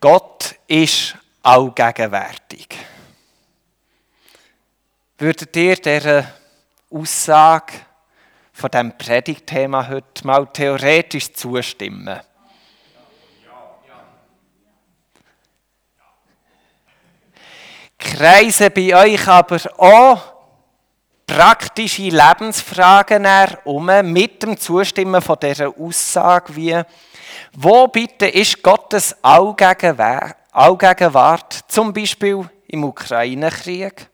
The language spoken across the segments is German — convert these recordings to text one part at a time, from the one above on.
Gott ist allgegenwärtig. Würdet ihr dieser Aussage von diesem Predigtthema heute mal theoretisch zustimmen? Kreisen bei euch aber auch praktische Lebensfragen um mit dem Zustimmen von dieser Aussage wie wo bitte ist Gottes Allgegenwart, zum Beispiel im Ukraine-Krieg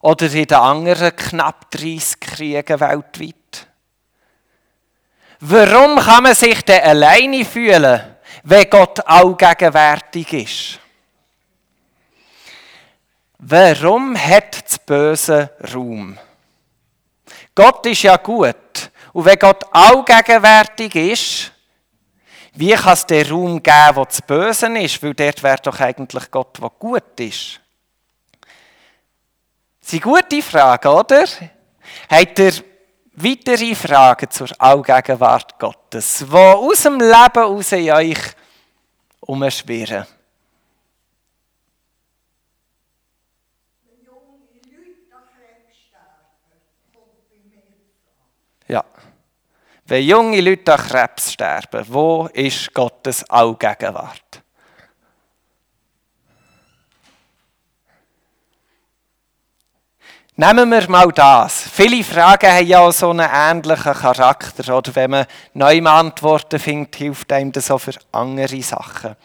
oder in den anderen knapp 30 Kriegen weltweit? Warum kann man sich denn alleine fühlen, wenn Gott allgegenwärtig ist? Warum hat das Böse Raum? Gott ist ja gut. Und wenn Gott allgegenwärtig ist, wie kann es den Raum geben, wo das Böse ist? Weil dort wäre doch eigentlich Gott, der gut ist. Das sind gute Fragen, oder? Habt ihr weitere Fragen zur Allgegenwart Gottes, die aus dem Leben aus in euch umschwirren? Ja. Wenn junge Leute an Krebs sterben, wo ist Gottes Allgegenwart? Nehmen wir mal das. Viele Fragen haben ja so einen ähnlichen Charakter. Oder wenn man neue Antworten findet, hilft einem das auch für andere Sachen.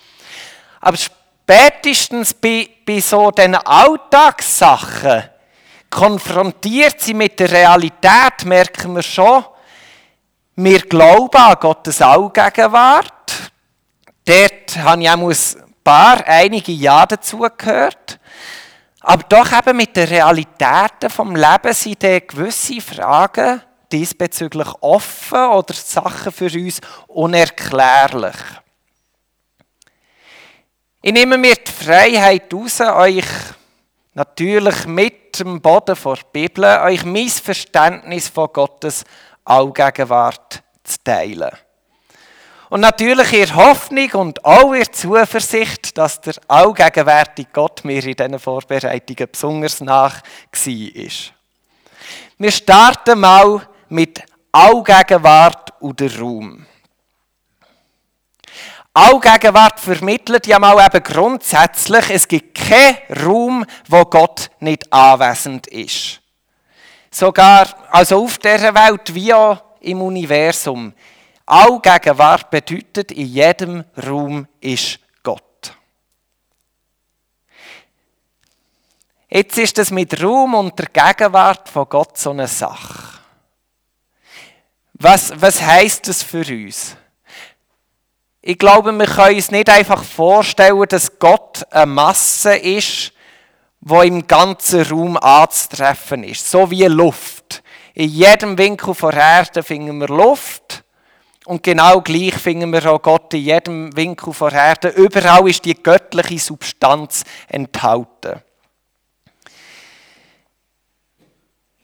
Aber spätestens bei, bei so den Alltagssachen, konfrontiert sie mit der Realität, merken wir schon, wir glauben an Gottes Allgegenwart. Dort habe ich auch ein paar, einige Jahre dazugehört. Aber doch eben mit den Realitäten vom Leben sind gewisse Fragen diesbezüglich offen oder Sachen für uns unerklärlich. Ich nehme mir die Freiheit raus, euch natürlich mit dem Boden vor der Bibel, euch mein Verständnis von Gottes Allgegenwart zu teilen. Und natürlich in Hoffnung und auch in Zuversicht, dass der allgegenwärtige Gott mir in diesen Vorbereitungen besonders nach war. Wir starten mal mit Allgegenwart und der Raum. Allgegenwart vermittelt ja mal eben grundsätzlich, es gibt keinen Raum, wo Gott nicht anwesend ist. Sogar also auf dieser Welt wie auch im Universum. Allgegenwart bedeutet, in jedem Raum ist Gott. Jetzt ist es mit Raum und der Gegenwart von Gott so eine Sache. Was, was heißt das für uns? Ich glaube, wir können uns nicht einfach vorstellen, dass Gott eine Masse ist, wo im ganzen Raum anzutreffen ist. So wie Luft. In jedem Winkel der Erde finden wir Luft. Und genau gleich finden wir auch Gott in jedem Winkel der Erde. Überall ist die göttliche Substanz enthalten.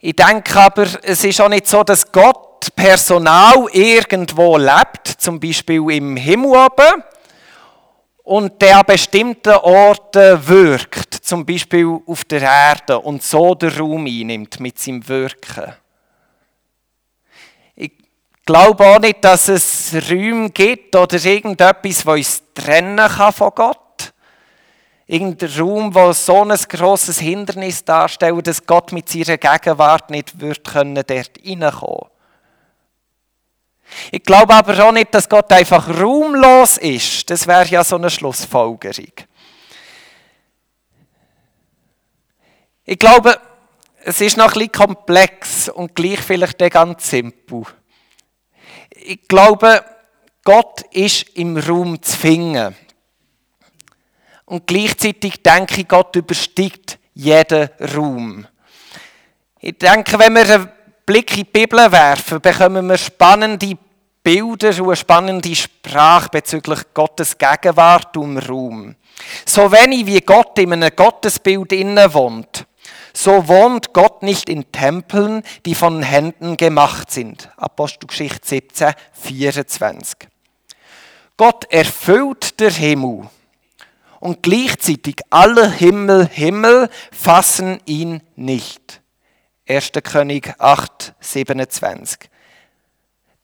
Ich denke aber, es ist auch nicht so, dass Gott Personal irgendwo lebt, zum Beispiel im Himmel oben, und der an bestimmten Orten wirkt, zum Beispiel auf der Erde, und so den Raum einnimmt mit seinem Wirken. Ich glaube auch nicht, dass es Räume gibt oder irgendetwas, das uns trennen kann von Gott. Irgendein Raum, wo so ein grosses Hindernis darstellt, dass Gott mit seiner Gegenwart nicht dort reinkommen ich glaube aber auch nicht, dass Gott einfach raumlos ist. Das wäre ja so eine Schlussfolgerung. Ich glaube, es ist noch ein bisschen komplex und gleich vielleicht ganz simpel. Ich glaube, Gott ist im Raum zu finden. Und gleichzeitig denke ich, Gott übersteigt jeden Raum. Ich denke, wenn wir Blick in die Bibel werfen, bekommen wir spannende Bilder und eine spannende Sprache bezüglich Gottes Gegenwart und Raum. So wenig wie Gott in einem Gottesbild inne wohnt, so wohnt Gott nicht in Tempeln, die von Händen gemacht sind. Apostelgeschichte 17, 24. Gott erfüllt der Himmel Und gleichzeitig aller Himmel, Himmel fassen ihn nicht. 1. König 8, 27.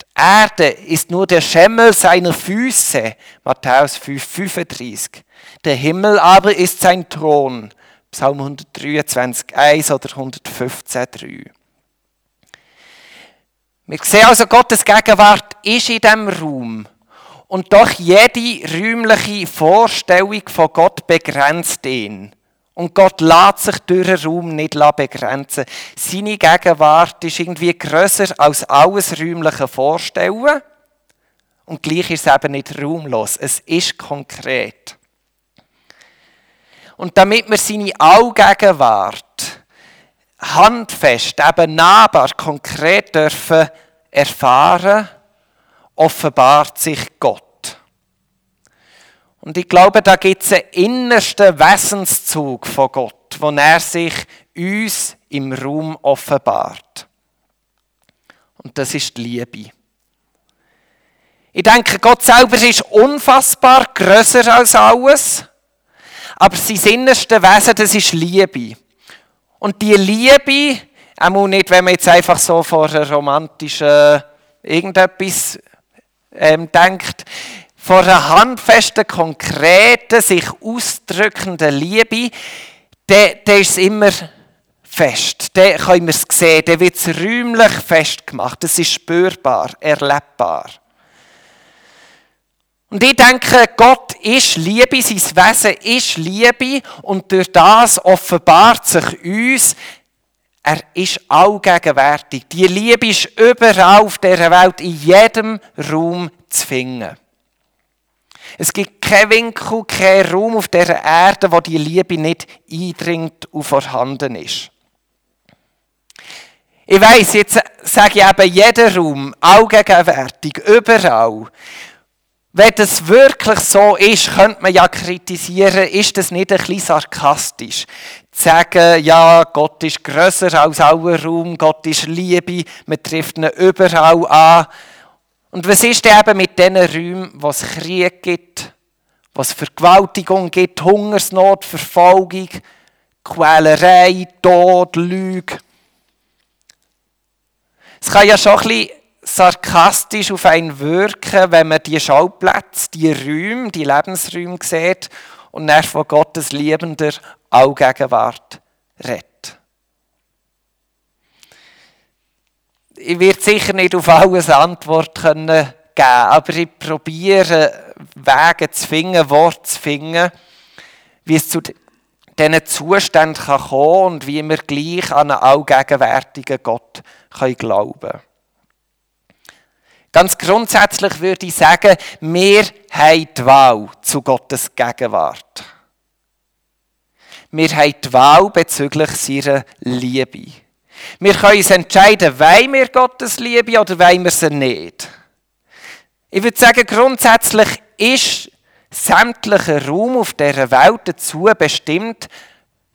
Die Erde ist nur der Schemmel seiner Füße. Matthäus 5, 35. Der Himmel aber ist sein Thron. Psalm 123, 1 oder 115, 3. Wir sehen also, Gottes Gegenwart ist in diesem Raum. Und doch jede räumliche Vorstellung von Gott begrenzt ihn. Und Gott lässt sich durch den Raum nicht begrenzen. Seine Gegenwart ist irgendwie grösser als alles räumliche Vorstellen. Und gleich ist es eben nicht raumlos. Es ist konkret. Und damit wir seine Allgegenwart handfest, eben nahbar, konkret dürfen erfahren, offenbart sich Gott. Und ich glaube, da gibt es einen innersten Wesenszug von Gott, wo er sich uns im Raum offenbart. Und das ist die Liebe. Ich denke, Gott selber ist unfassbar größer als alles, aber sein innerste Wesen, das ist Liebe. Und die Liebe, auch nicht, wenn man jetzt einfach so vor einer romantischen irgendetwas ähm, denkt, vor einer handfesten, konkreten, sich ausdrückenden Liebe, dann, dann ist immer fest. Dann können wir es sehen, dann wird räumlich festgemacht. Es ist spürbar, erlebbar. Und ich denke, Gott ist Liebe, sein Wesen ist Liebe und durch das offenbart sich uns, er ist allgegenwärtig. Die Liebe ist überall auf dieser Welt, in jedem Raum zu finden. Es gibt keinen Winkel, keinen Raum auf dieser Erde, wo die Liebe nicht eindringt und vorhanden ist. Ich weiss, jetzt sage ich eben jeder Raum, allgegenwärtig, überall. Wenn das wirklich so ist, könnte man ja kritisieren, ist das nicht ein bisschen sarkastisch? Zu sagen, ja, Gott ist grösser als aller Raum, Gott ist Liebe, man trifft ihn überall an. Und was ist eben mit diesen Räumen, wo es Krieg gibt, wo es Vergewaltigung gibt, Hungersnot, Verfolgung, Quälerei, Tod, Lüge? Es kann ja schon ein bisschen sarkastisch auf einen wirken, wenn man die Schauplätze, die Räume, die Lebensräume sieht und dann von Gottes liebender Allgegenwart redet. Ich werde sicher nicht auf alles Antwort können geben, aber ich probiere Wege zu finden, Worte zu finden, wie es zu diesen Zuständen kommen kann und wie wir gleich an einen allgegenwärtigen Gott glauben können. Ganz grundsätzlich würde ich sagen, wir haben die Wahl zu Gottes Gegenwart. Wir haben die Wahl bezüglich seiner Liebe. Wir können uns entscheiden, wollen wir Gottes Liebe oder wollen wir sie nicht. Ich würde sagen, grundsätzlich ist sämtlicher Raum auf dieser Welt dazu bestimmt,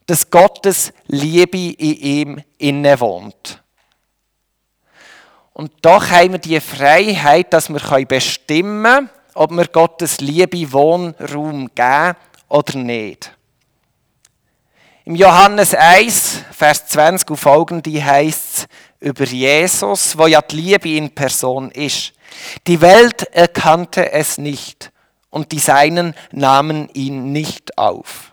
dass Gottes Liebe in ihm inne wohnt. Und doch haben wir die Freiheit, dass wir bestimmen können, ob wir Gottes Liebe Wohnraum geben oder nicht. Im Johannes 1, Vers 20 und folgende heißt es über Jesus, wo ja die Liebe in Person ist. Die Welt erkannte es nicht und die Seinen nahmen ihn nicht auf.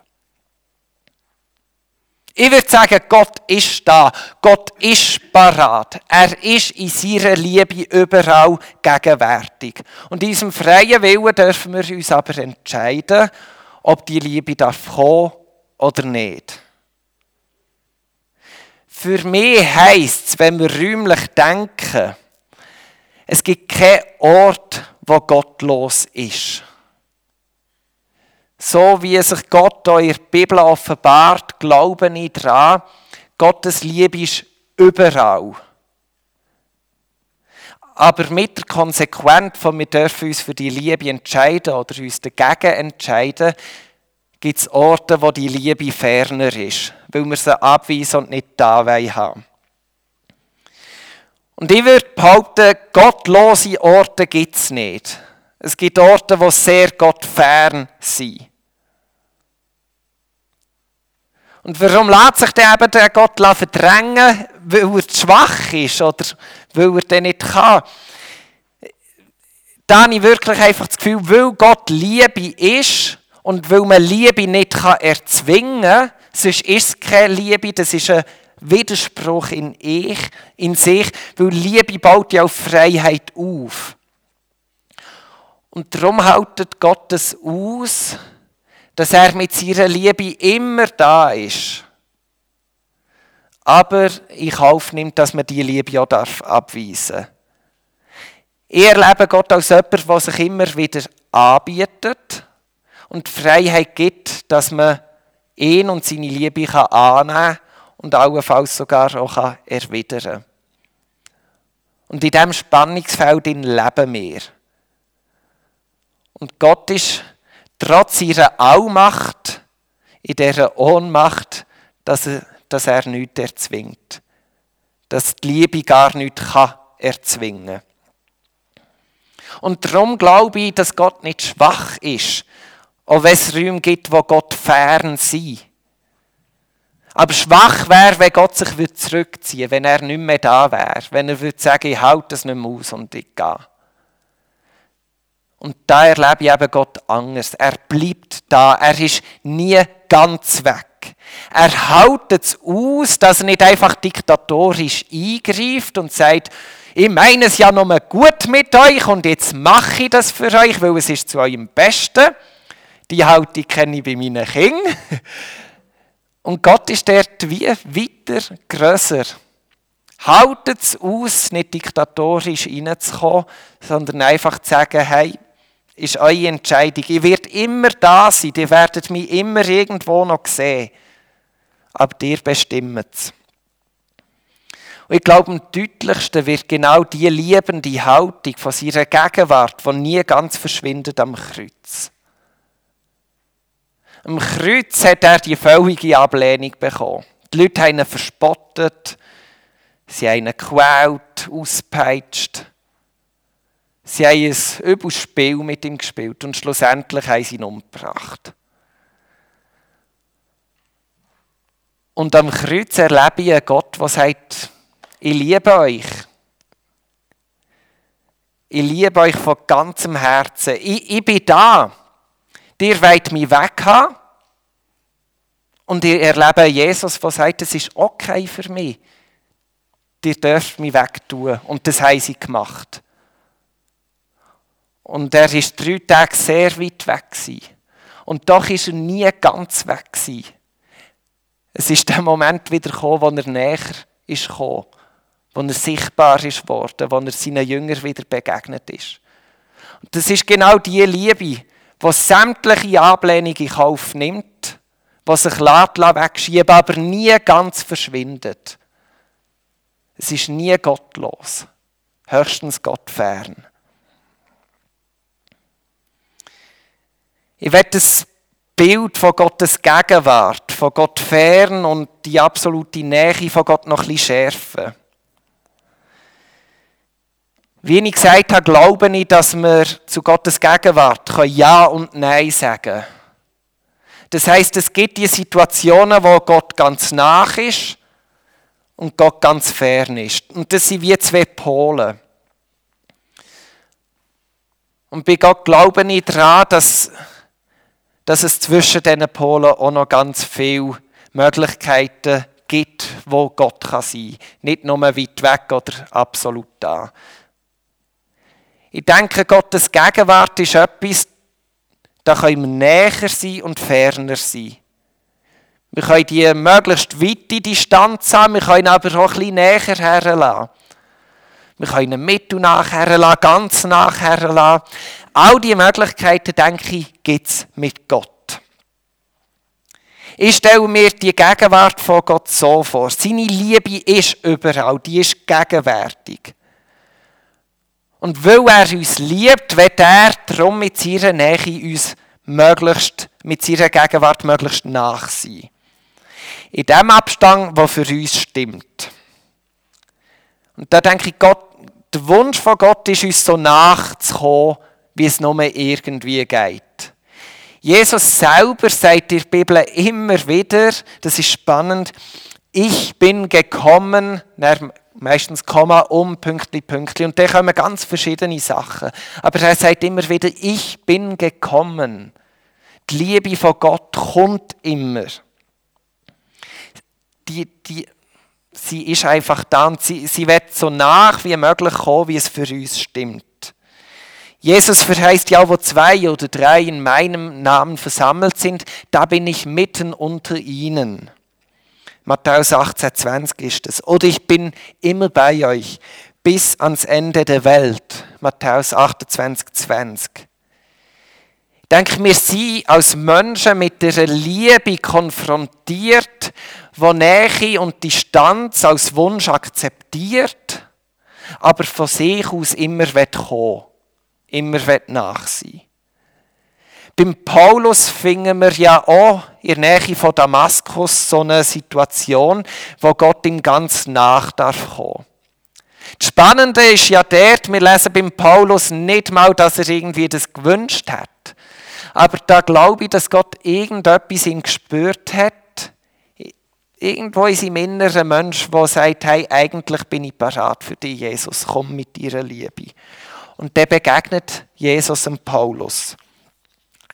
Ich würde sagen, Gott ist da. Gott ist parat. Er ist in seiner Liebe überall gegenwärtig. Und in diesem freien Willen dürfen wir uns aber entscheiden, ob die Liebe darf kommen oder nicht. Für mich heisst es, wenn wir räumlich denken, es gibt keinen Ort, wo gottlos ist. So wie sich Gott in der Bibel offenbart, glaube ich daran, Gottes Liebe ist überall. Aber mit der Konsequenz von wir dürfen uns für die Liebe entscheiden oder uns dagegen entscheiden, gibt es Orte, wo die Liebe ferner ist, weil wir sie abweisen und nicht da haben. Und ich würde behaupten, gottlose Orte gibt es nicht. Es gibt Orte, wo sehr gottfern sind. Und warum lässt sich der eben der Gott verdrängen? Weil er schwach ist oder weil er den nicht kann? Da habe ich wirklich einfach das Gefühl, weil Gott Liebe ist und weil man Liebe nicht erzwingen kann, sonst ist es keine Liebe, das ist ein Widerspruch in, ich, in sich, weil Liebe baut ja auf Freiheit auf. Und darum haltet Gott es aus, dass er mit seiner Liebe immer da ist. Aber in Kauf dass man die Liebe auch abweisen darf. Ich erlebe Gott als jemand, der sich immer wieder anbietet und die Freiheit gibt, dass man ihn und seine Liebe annehmen kann und allenfalls sogar auch erwidern kann. Und in diesem Spannungsfeld leben wir. Und Gott ist trotz ihrer Allmacht in dieser Ohnmacht, dass er, dass er nichts erzwingt. Dass die Liebe gar nichts kann erzwingen Und darum glaube ich, dass Gott nicht schwach ist, auch wenn es Räume gibt, wo Gott fern sei. Aber schwach wäre, wenn Gott sich zurückziehen würde, wenn er nicht mehr da wäre, wenn er würde sagen, ich halte das nicht mehr aus und ich gehe. Und da erlebe ich eben Gott anders. Er bleibt da. Er ist nie ganz weg. Er hält es aus, dass er nicht einfach diktatorisch eingreift und sagt, ich meine es ja nur gut mit euch und jetzt mache ich das für euch, weil es ist zu eurem Besten. Die Haltung kenne ich bei meinen Kindern. Und Gott ist dort wie weiter, grösser. Haltet es aus, nicht diktatorisch reinzukommen, sondern einfach zu sagen, hey, ist eure Entscheidung. Ihr werdet immer da sein, ihr werdet mich immer irgendwo noch sehen. Aber ihr bestimmt es. Und ich glaube, am deutlichsten wird genau die liebende Haltung von seiner Gegenwart, die nie ganz verschwindet am Kreuz. Am Kreuz hat er die völlige Ablehnung bekommen. Die Leute haben ihn verspottet, sie haben ihn gequält, ausgepeitscht. Sie haben ein übles Spiel mit ihm gespielt und schlussendlich haben sie ihn umgebracht. Und am Kreuz erlebe ich einen Gott, der sagt, ich liebe euch. Ich liebe euch von ganzem Herzen. Ich, ich bin da. Ihr wollt mich weg haben. Und ihr erlebe Jesus, der sagt, es ist okay für mich. Ihr dürft mich wegtun. Und das haben sie gemacht. Und er ist drei Tage sehr weit weg. Und doch ist er nie ganz weg. Es ist der Moment wieder gekommen, wo er näher ist wo er sichtbar ist worden, wo er seinen Jüngern wieder begegnet ist. Und das ist genau die Liebe, die sämtliche Ablehnung in Kauf nimmt, die sich wegschieben aber nie ganz verschwindet. Es ist nie gottlos, höchstens Gott fern. Ich werde das Bild von Gottes Gegenwart, von Gott fern und die absolute Nähe von Gott noch ein bisschen schärfen. Wie ich gesagt habe, glaube ich, dass wir zu Gottes Gegenwart Ja und Nein sagen können. Das heißt, es gibt die Situationen, wo Gott ganz nach ist und Gott ganz fern ist. Und das sind wie zwei Pole. Und bei Gott glaube ich daran, dass dass es zwischen diesen Polen auch noch ganz viele Möglichkeiten gibt, wo Gott kann sein kann. Nicht nur weit weg oder absolut da. Ich denke, Gottes Gegenwart ist etwas, da können wir näher sein und ferner sein. Wir können die möglichst weite Distanz haben, wir können aber auch ein bisschen näher herlassen. Wir können mit und nachher lassen, ganz nachher lassen. All diese Möglichkeiten, denke ich, gibt es mit Gott. Ich stelle mir die Gegenwart von Gott so vor. Seine Liebe ist überall, die ist gegenwärtig. Und weil er uns liebt, wird er darum mit seiner Nähe uns möglichst, mit seiner Gegenwart möglichst nach sein. In dem Abstand, der für uns stimmt. Und da denke ich, Gott, der Wunsch von Gott ist, uns so nachzukommen, wie es nur irgendwie geht. Jesus selber sagt in der Bibel immer wieder, das ist spannend, ich bin gekommen, meistens Komma, um, Pünktli, Pünktli. Und da kommen ganz verschiedene Sachen. Aber er sagt immer wieder, ich bin gekommen. Die Liebe von Gott kommt immer. Die, die, sie ist einfach da und sie, sie wird so nach wie möglich kommen, wie es für uns stimmt. Jesus verheißt ja, wo zwei oder drei in meinem Namen versammelt sind, da bin ich mitten unter ihnen. Matthäus 18, 20 ist es. Oder ich bin immer bei euch bis ans Ende der Welt. Matthäus 28, 20. Ich denke, wir sind als Menschen mit der Liebe konfrontiert, wo Nähe und Distanz als Wunsch akzeptiert, aber von sich aus immer kommen immer nach sein beim Paulus finden wir ja auch in der Nähe von Damaskus so eine Situation, wo Gott ihm ganz nach darf kommen. Das Spannende ist ja dort, wir lesen beim Paulus nicht mal, dass er irgendwie das gewünscht hat. Aber da glaube ich, dass Gott irgendetwas ihn gespürt hat. Irgendwo in seinem inneren Mensch, der sagt, hey, eigentlich bin ich parat für dich, Jesus, komm mit deiner Liebe. Und der begegnet Jesus dem Paulus.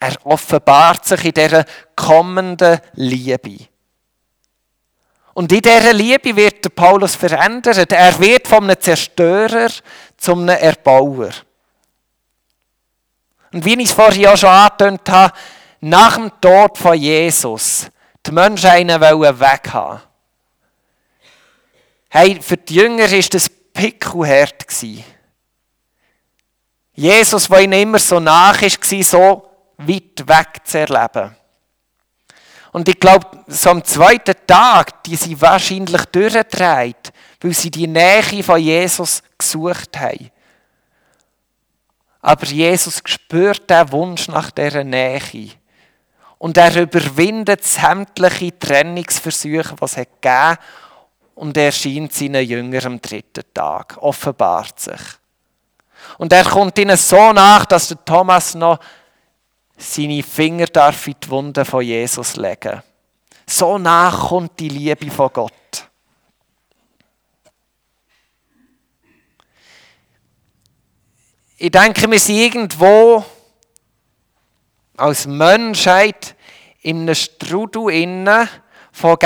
Er offenbart sich in dieser kommenden Liebe. Und in dieser Liebe wird Paulus verändert. Er wird von einem Zerstörer zum einem Erbauer. Und wie ich es vorhin auch schon angetönt habe, nach dem Tod von Jesus die Menschen einen weghaben Hey, für die Jünger war das pickelhart. Jesus, der ihnen immer so nach war, so weit weg zu erleben. Und ich glaube, so am zweiten Tag, die sie wahrscheinlich durchdreht, weil sie die Nähe von Jesus gesucht haben. Aber Jesus spürt den Wunsch nach dieser Nähe. Und er überwindet sämtliche Trennungsversuche, die es gegeben hat, und erscheint seinen Jüngern am dritten Tag, offenbart sich. Und er kommt ihnen so nach, dass der Thomas noch seine Finger darf in die Wunde von Jesus legen. So nach kommt die Liebe von Gott. Ich denke, wir sind irgendwo als Menschheit in einem Strudel von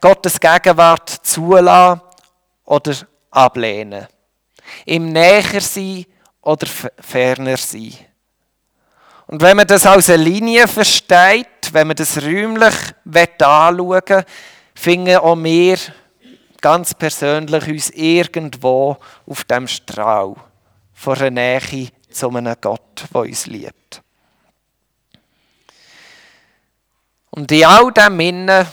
Gottes Gegenwart zulassen oder ablehnen. Im Näher sein oder ferner sein. Und wenn man das als eine Linie versteht, wenn man das räumlich anschauen will, finden auch wir ganz persönlich uns irgendwo auf dem Strahl von einer Nähe zu einem Gott, der uns liebt. Und in all dem Innen,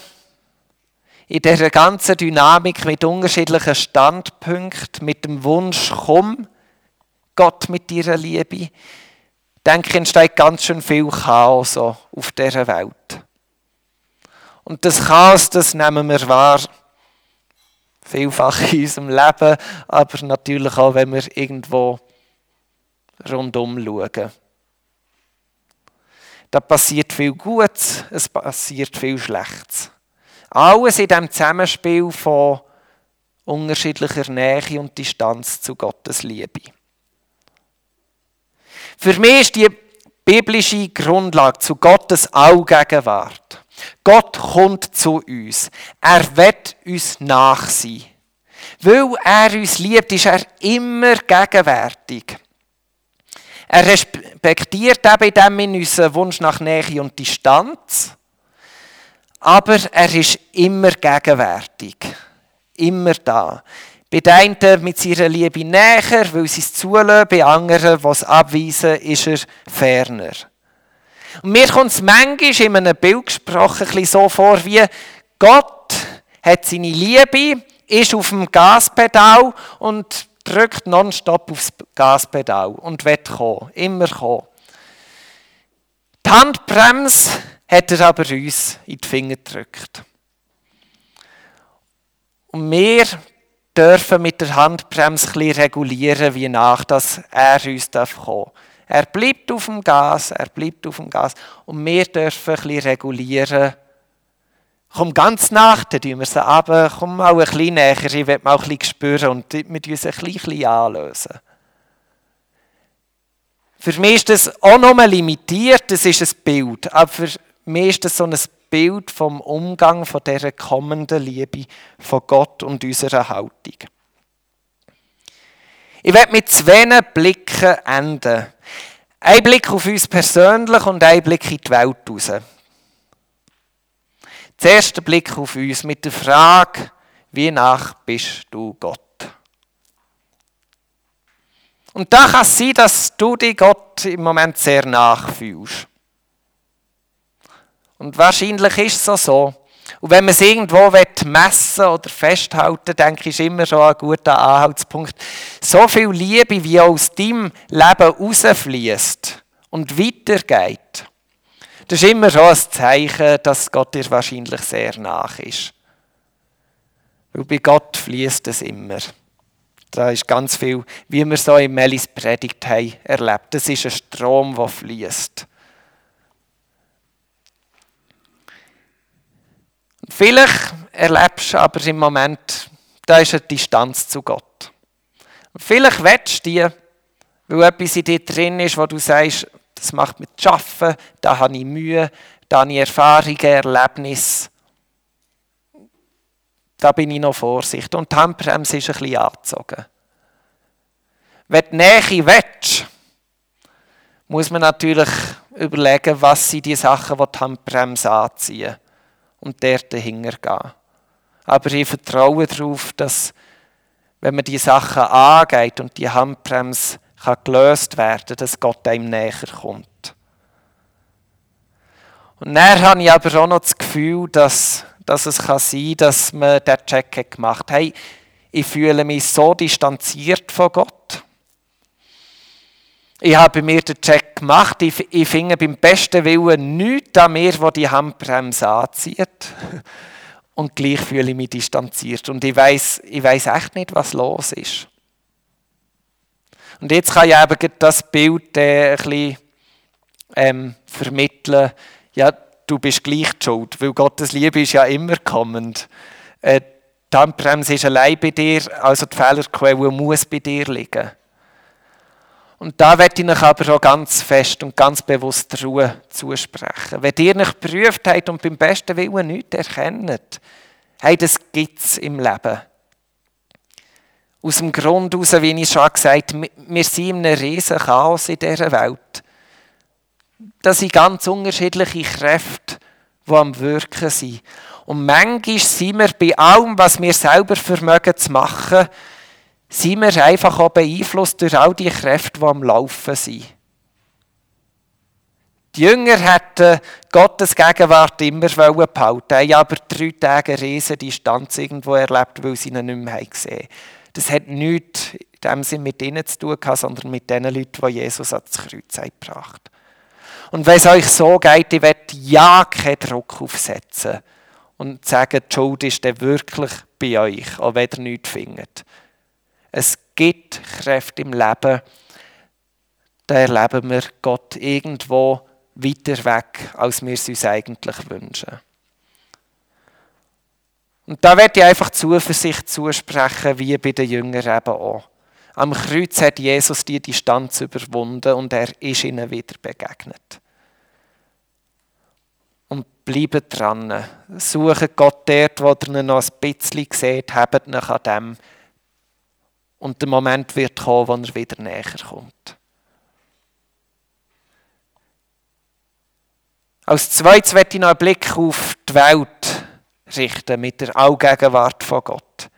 in dieser ganzen Dynamik mit unterschiedlichen Standpunkten, mit dem Wunsch, komm, Gott mit ihrer Liebe, denke, entsteht ganz schön viel Chaos auf dieser Welt. Und das Chaos, das nehmen wir wahr, vielfach in unserem Leben, aber natürlich auch, wenn wir irgendwo rundum schauen. Da passiert viel Gutes, es passiert viel Schlechtes. Alles in dem Zusammenspiel von unterschiedlicher Nähe und Distanz zu Gottes Liebe. Für mich ist die biblische Grundlage zu Gottes Allgegenwart. Gott kommt zu uns. Er wird uns nach sein. Weil er uns liebt, ist er immer gegenwärtig. Er respektiert eben dem in unseren Wunsch nach Nähe und Distanz. Aber er ist immer gegenwärtig. Immer da. Bei einen mit seiner Liebe näher, weil sie es zulassen, bei anderen, es abweisen, ist er ferner. Und mir kommt es manchmal in einem Bild gesprochen ein so vor, wie Gott hat seine Liebe, ist auf dem Gaspedal und drückt nonstop aufs Gaspedal und wird kommen, immer kommen. Die Handbremse hat er aber uns in die Finger gedrückt. Und wir dürfen mit der Handbremse ein regulieren, wie nach das er uns kommen darf. Er bleibt auf dem Gas, er bleibt auf dem Gas. Und wir dürfen ein regulieren. Komm ganz nach, dann tun wir sie runter. Komm mal ein bisschen näher, ich will mal ein bisschen spüren und wir uns ein bisschen anlösen. Für mich ist das auch nochmal limitiert, das ist ein Bild. Aber für mich ist das so ein Bild vom Umgang von dieser kommenden Liebe von Gott und unserer Haltung. Ich werde mit zwei Blicken enden. Ein Blick auf uns persönlich und ein Blick in die Welt raus. Der erste Blick auf uns mit der Frage, wie nach bist du Gott? Und da kann es sein, dass du dich Gott im Moment sehr nachfühlst. Und wahrscheinlich ist es so. Und wenn man es irgendwo messen oder festhalten denke ich, ist immer schon ein guter Anhaltspunkt. So viel Liebe, wie aus deinem Leben rausfließt und weitergeht, das ist immer schon ein Zeichen, dass Gott dir wahrscheinlich sehr nach ist. Weil bei Gott fließt es immer. Da ist ganz viel, wie wir so in Melis Predigt haben erlebt. Das ist ein Strom, der fließt. Vielleicht erlebst du aber im Moment, da ist eine Distanz zu Gott. Vielleicht willst du die, weil etwas in dir drin ist, wo du sagst, das macht mich zu arbeiten, da habe ich Mühe, da habe ich Erfahrungen, Erlebnisse. Da bin ich noch Vorsicht. Und die Handbremse ist ein bisschen angezogen. Wenn du Nähe willst, muss man natürlich überlegen, was sind die Sachen, die die Handbremse anziehen und dort dahinter gehen. Aber ich vertraue darauf, dass, wenn man die Sachen angeht und die Handbremse kann gelöst werden dass Gott einem näher kommt. Und dann habe ich aber auch noch das Gefühl, dass, dass es kann sein kann, dass man diesen Check gemacht hat. Hey, ich fühle mich so distanziert von Gott. Ich habe mir den Check gemacht. Ich, ich finde beim besten Willen nichts an mir, wo die Handbremse anzieht. Und gleich fühle ich mich distanziert. Und ich weiß ich weiss echt nicht, was los ist. Und jetzt kann ich eben das Bild äh, ein bisschen ähm, vermitteln. Ja, du bist gleich schuld, weil Gottes Liebe ist ja immer kommend. Äh, die Handbremse ist allein bei dir, also die Fehlerquelle muss bei dir liegen. Und da werde ich euch aber auch ganz fest und ganz bewusst Ruhe zusprechen. Wenn ihr nicht geprüft habt und beim besten Willen nichts erkennt, hey, das gibt es im Leben. Aus dem Grund heraus, wie ich schon gesagt habe, wir sind in einem riesen Chaos in dieser Welt. Das sind ganz unterschiedliche Kräfte, die am Wirken sind. Und manchmal sind wir bei allem, was wir selber vermögen zu machen, sind wir einfach auch beeinflusst durch all die Kräfte, die am Laufen sind. Die Jünger hätten Gottes Gegenwart immer behalten haben aber drei Tage riesige Distanz irgendwo erlebt, weil sie ihn nicht mehr gesehen haben. Das hat nichts dem Sinne mit ihnen zu tun, sondern mit den Leuten, die Jesus ans Kreuz gebracht Und wenn es euch so geht, ich werde ja keinen Druck aufsetzen und sagen, die Schuld ist dann wirklich bei euch, auch wenn ihr nichts findet. Es gibt Kräfte im Leben, da erleben wir Gott irgendwo weiter weg, als wir es uns eigentlich wünschen. Und da werde ich einfach Zuversicht zusprechen, wie bei den Jüngern eben auch. Am Kreuz hat Jesus die Distanz überwunden und er ist ihnen wieder begegnet. Und bleibt dran. Sucht Gott dort, wo ihr noch ein bisschen seht, habt ihn an dem, und der Moment wird kommen, wo er wieder näher kommt. Als zweites werde ich noch einen Blick auf die Welt richten mit der Allgegenwart von Gott.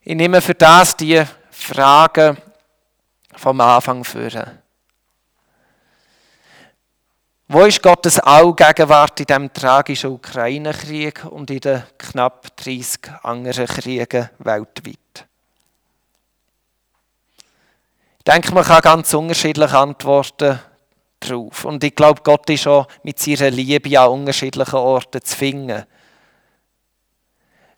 Ich nehme für das die Fragen vom Anfang führen. Wo ist Gottes Allgegenwart in diesem tragischen Ukraine-Krieg und in den knapp 30 anderen Kriegen weltweit? Ich denke, man kann ganz unterschiedlich antworten darauf. Und ich glaube, Gott ist auch mit seiner Liebe an unterschiedlichen Orten zu finden.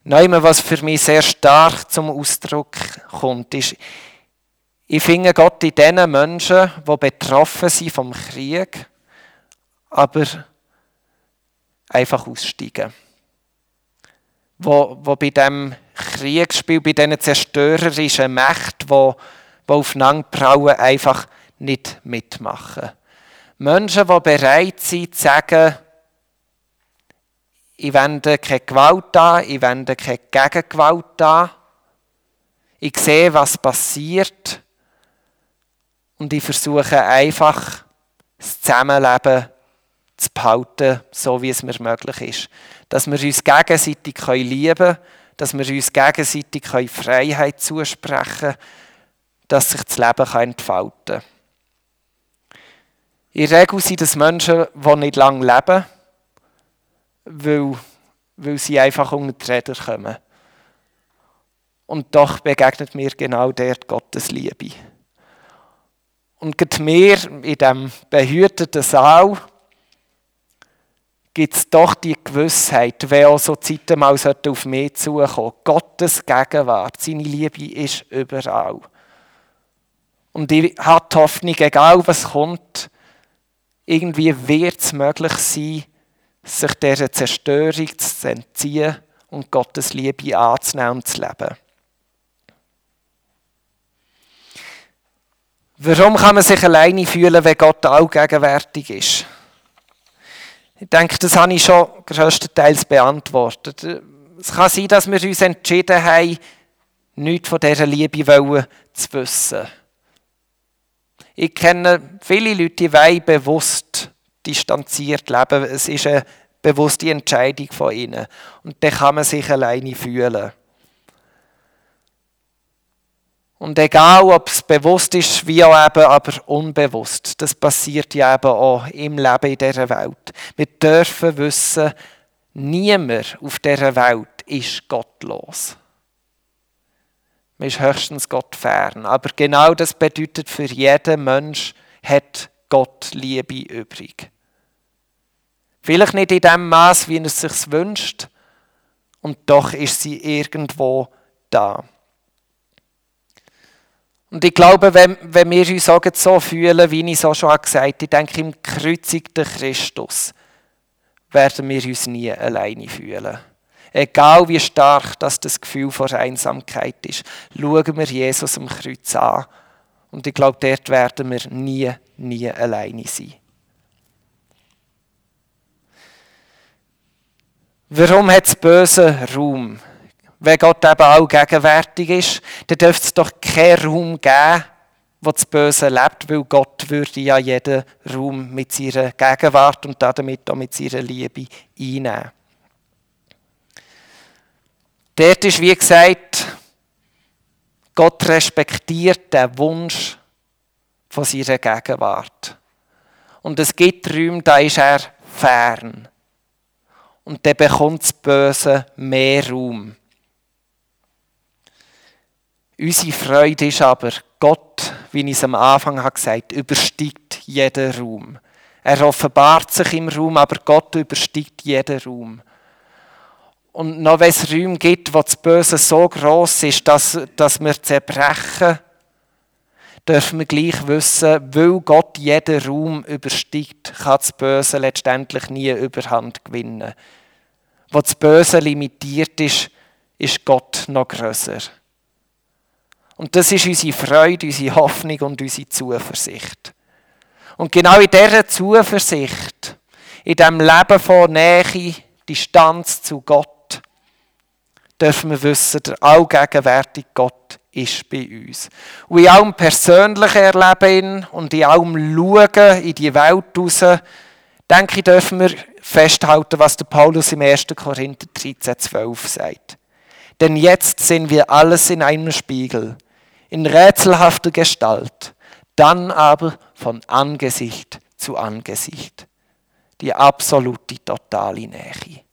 Neues, was für mich sehr stark zum Ausdruck kommt, ist, Ich finde Gott in den Menschen, die betroffen sind vom Krieg, aber einfach aussteigen. Wo, wo bei dem Kriegsspiel, bei diesen zerstörerischen Mächten, die, die aufeinander prallen, einfach nicht mitmachen. Menschen, die bereit sind zu sagen, ich wende keine Gewalt an, ich wende keine Gegengewalt an. Ich sehe, was passiert und ich versuche einfach, das Zusammenleben zu behalten, so wie es mir möglich ist. Dass wir uns gegenseitig lieben können, dass wir uns gegenseitig Freiheit zusprechen können, dass sich das Leben entfalten kann. In der Regel sind es Menschen, die nicht lange leben, weil, weil sie einfach unter die Räder kommen. Und doch begegnet mir genau dort Gottes Liebe. Und gerade mir in diesem behüteten Saal gibt es doch die Gewissheit, wenn auch so Zeiten mal auf mich zukommen Gottes Gegenwart, seine Liebe ist überall. Und ich habe die Hoffnung, egal was kommt, irgendwie wird es möglich sein, sich dieser Zerstörung zu entziehen und Gottes Liebe anzunehmen und zu leben. Warum kann man sich alleine fühlen, wenn Gott allgegenwärtig ist? Ich denke, das habe ich schon größtenteils beantwortet. Es kann sein, dass wir uns entschieden haben, nichts von dieser Liebe zu wissen. Ich kenne viele Leute, die bewusst distanziert leben. Es ist eine bewusste Entscheidung von ihnen. Und dann kann man sich alleine fühlen. Und egal, ob es bewusst ist, wie auch eben, aber unbewusst, das passiert ja eben auch im Leben in dieser Welt. Wir dürfen wissen, niemand auf dieser Welt ist gottlos. Man ist höchstens Gott fern. Aber genau das bedeutet, für jeden Mensch hat Gott Liebe übrig. Vielleicht nicht in dem Maß, wie er es sich wünscht, und doch ist sie irgendwo da. Und ich glaube, wenn, wenn wir uns so fühlen, wie ich es auch schon gesagt habe, ich denke, im gekreuzigten Christus werden wir uns nie alleine fühlen. Egal wie stark das, das Gefühl von Einsamkeit ist, schauen wir Jesus am Kreuz an. Und ich glaube, dort werden wir nie, nie alleine sein. Warum hat das Böse Raum? wenn Gott eben auch gegenwärtig ist, dann dürfte es doch keinen Raum geben, wo das Böse lebt, weil Gott würde ja jeden Raum mit seiner Gegenwart und damit auch mit seiner Liebe einnehmen. Dort ist, wie gesagt, Gott respektiert den Wunsch von seiner Gegenwart. Und es gibt Räume, da ist er fern. Und dann bekommt das Böse mehr Raum. Unsere Freude ist aber, Gott, wie ich es am Anfang habe gesagt übersteigt jeden Raum. Er offenbart sich im Raum, aber Gott übersteigt jeden Raum. Und noch wenn es Räume gibt, wo das Böse so groß ist, dass, dass wir zerbrechen, dürfen wir gleich wissen, weil Gott jeden Raum übersteigt, kann das Böse letztendlich nie Überhand gewinnen. Wo das Böse limitiert ist, ist Gott noch größer. Und das ist unsere Freude, unsere Hoffnung und unsere Zuversicht. Und genau in dieser Zuversicht, in diesem Leben von Nähe, Distanz zu Gott, dürfen wir wissen, der allgegenwärtige Gott ist bei uns. Und in allem persönlichen Erleben und in allem Schauen in die Welt raus, denke ich, dürfen wir festhalten, was der Paulus im 1. Korinther 13, 12 sagt. Denn jetzt sehen wir alles in einem Spiegel in rätselhafter Gestalt, dann aber von Angesicht zu Angesicht. Die absolute, totale Nähe.